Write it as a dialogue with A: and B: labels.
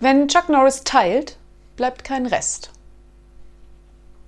A: Wenn Chuck Norris teilt, bleibt kein Rest.